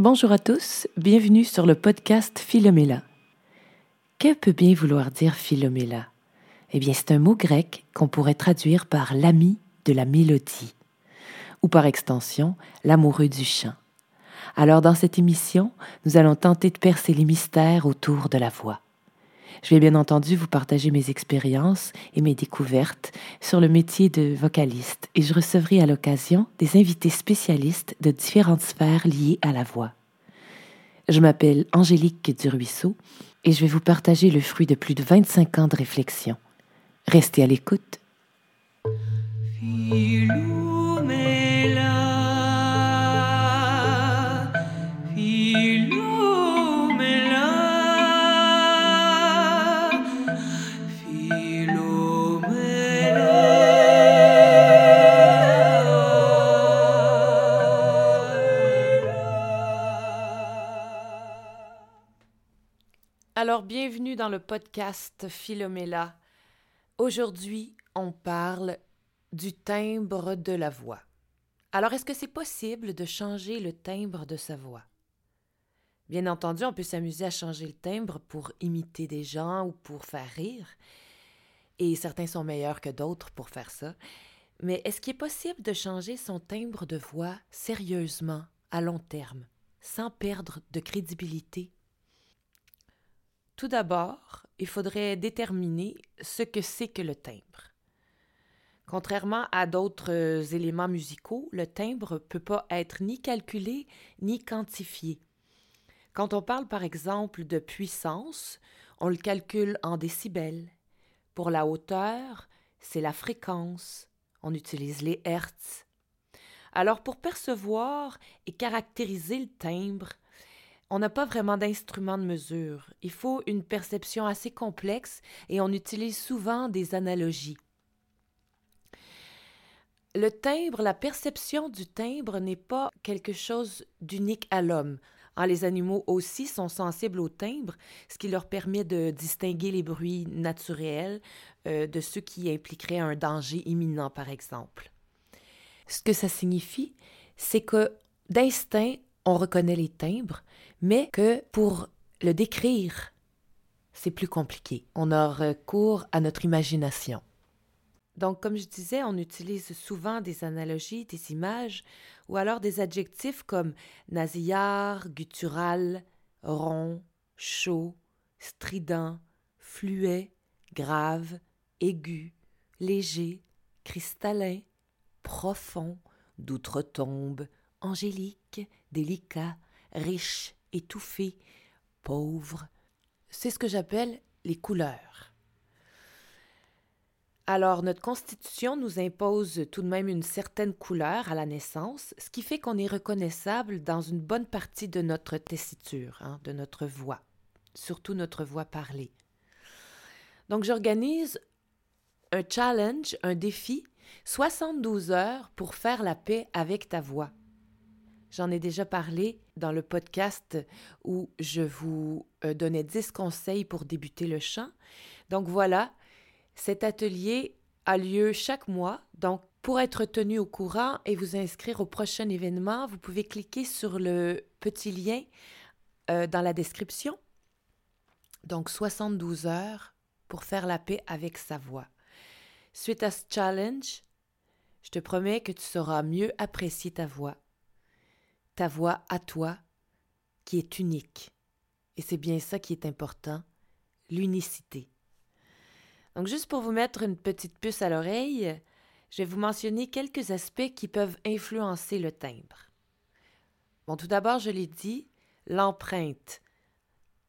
Bonjour à tous, bienvenue sur le podcast Philomela. Que peut bien vouloir dire Philomela? Eh bien, c'est un mot grec qu'on pourrait traduire par l'ami de la mélodie, ou par extension, l'amoureux du chant. Alors, dans cette émission, nous allons tenter de percer les mystères autour de la voix. Je vais bien entendu vous partager mes expériences et mes découvertes sur le métier de vocaliste et je recevrai à l'occasion des invités spécialistes de différentes sphères liées à la voix. Je m'appelle Angélique Duruisseau et je vais vous partager le fruit de plus de 25 ans de réflexion. Restez à l'écoute. Alors, bienvenue dans le podcast Philomela. Aujourd'hui, on parle du timbre de la voix. Alors, est-ce que c'est possible de changer le timbre de sa voix? Bien entendu, on peut s'amuser à changer le timbre pour imiter des gens ou pour faire rire. Et certains sont meilleurs que d'autres pour faire ça. Mais est-ce qu'il est possible de changer son timbre de voix sérieusement, à long terme, sans perdre de crédibilité? Tout d'abord, il faudrait déterminer ce que c'est que le timbre. Contrairement à d'autres euh, éléments musicaux, le timbre ne peut pas être ni calculé ni quantifié. Quand on parle par exemple de puissance, on le calcule en décibels. Pour la hauteur, c'est la fréquence. On utilise les hertz. Alors pour percevoir et caractériser le timbre, on n'a pas vraiment d'instrument de mesure. Il faut une perception assez complexe et on utilise souvent des analogies. Le timbre, la perception du timbre n'est pas quelque chose d'unique à l'homme. Ah, les animaux aussi sont sensibles au timbre, ce qui leur permet de distinguer les bruits naturels euh, de ceux qui impliqueraient un danger imminent, par exemple. Ce que ça signifie, c'est que d'instinct, on reconnaît les timbres, mais que pour le décrire, c'est plus compliqué. On a recours à notre imagination. Donc, comme je disais, on utilise souvent des analogies, des images, ou alors des adjectifs comme nasillard, guttural, rond, chaud, strident, fluet, grave, aigu, léger, cristallin, profond, d'outre-tombe, angélique, délicat, riche, étouffé, pauvre. C'est ce que j'appelle les couleurs. Alors, notre constitution nous impose tout de même une certaine couleur à la naissance, ce qui fait qu'on est reconnaissable dans une bonne partie de notre tessiture, hein, de notre voix, surtout notre voix parlée. Donc, j'organise un challenge, un défi, 72 heures pour faire la paix avec ta voix. J'en ai déjà parlé dans le podcast où je vous euh, donnais 10 conseils pour débuter le chant. Donc voilà, cet atelier a lieu chaque mois. Donc pour être tenu au courant et vous inscrire au prochain événement, vous pouvez cliquer sur le petit lien euh, dans la description. Donc 72 heures pour faire la paix avec sa voix. Suite à ce challenge, je te promets que tu sauras mieux apprécier ta voix ta voix à toi qui est unique. Et c'est bien ça qui est important, l'unicité. Donc juste pour vous mettre une petite puce à l'oreille, je vais vous mentionner quelques aspects qui peuvent influencer le timbre. Bon, tout d'abord, je l'ai dit, l'empreinte.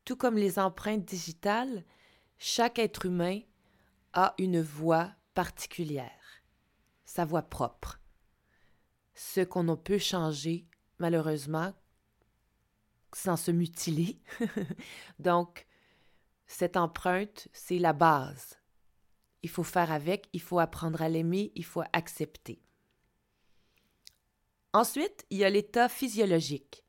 Tout comme les empreintes digitales, chaque être humain a une voix particulière, sa voix propre, ce qu'on peut changer malheureusement, sans se mutiler. Donc, cette empreinte, c'est la base. Il faut faire avec, il faut apprendre à l'aimer, il faut accepter. Ensuite, il y a l'état physiologique.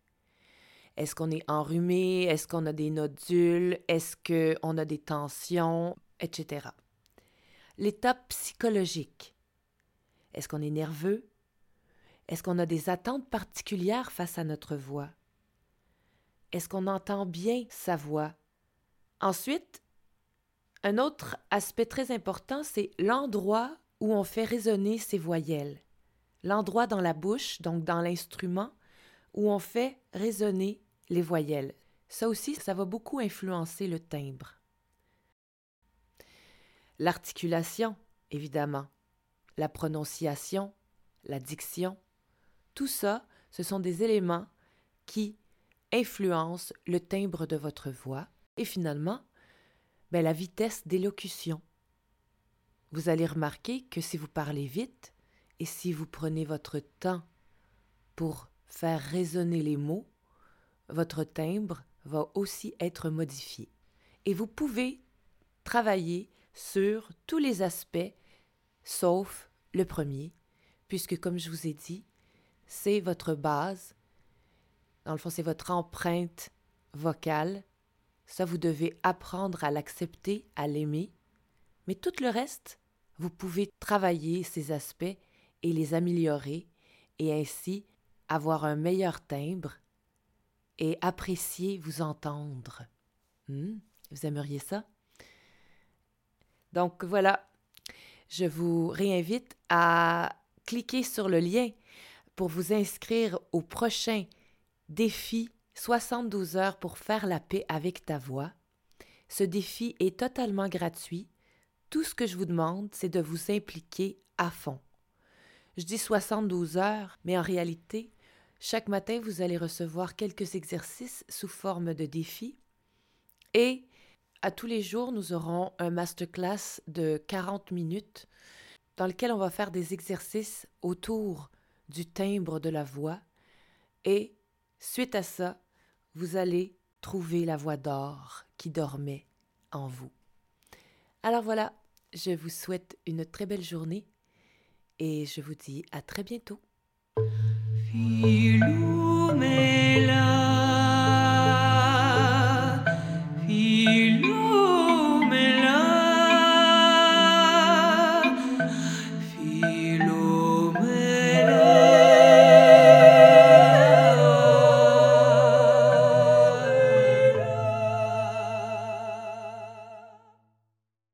Est-ce qu'on est enrhumé? Est-ce qu'on a des nodules? Est-ce qu'on a des tensions? Etc. L'état psychologique. Est-ce qu'on est nerveux? Est-ce qu'on a des attentes particulières face à notre voix? Est-ce qu'on entend bien sa voix? Ensuite, un autre aspect très important, c'est l'endroit où on fait résonner ces voyelles. L'endroit dans la bouche, donc dans l'instrument, où on fait résonner les voyelles. Ça aussi, ça va beaucoup influencer le timbre. L'articulation, évidemment, la prononciation, la diction, tout ça, ce sont des éléments qui influencent le timbre de votre voix et finalement ben, la vitesse d'élocution. Vous allez remarquer que si vous parlez vite et si vous prenez votre temps pour faire résonner les mots, votre timbre va aussi être modifié. Et vous pouvez travailler sur tous les aspects, sauf le premier, puisque comme je vous ai dit, c'est votre base. Dans le fond, c'est votre empreinte vocale. Ça, vous devez apprendre à l'accepter, à l'aimer. Mais tout le reste, vous pouvez travailler ces aspects et les améliorer et ainsi avoir un meilleur timbre et apprécier vous entendre. Hmm, vous aimeriez ça? Donc voilà, je vous réinvite à cliquer sur le lien pour vous inscrire au prochain défi 72 heures pour faire la paix avec ta voix. Ce défi est totalement gratuit. Tout ce que je vous demande, c'est de vous impliquer à fond. Je dis 72 heures, mais en réalité, chaque matin, vous allez recevoir quelques exercices sous forme de défi. Et à tous les jours, nous aurons un masterclass de 40 minutes dans lequel on va faire des exercices autour du timbre de la voix. Et suite à ça, vous allez trouver la voix d'or qui dormait en vous. Alors voilà, je vous souhaite une très belle journée et je vous dis à très bientôt.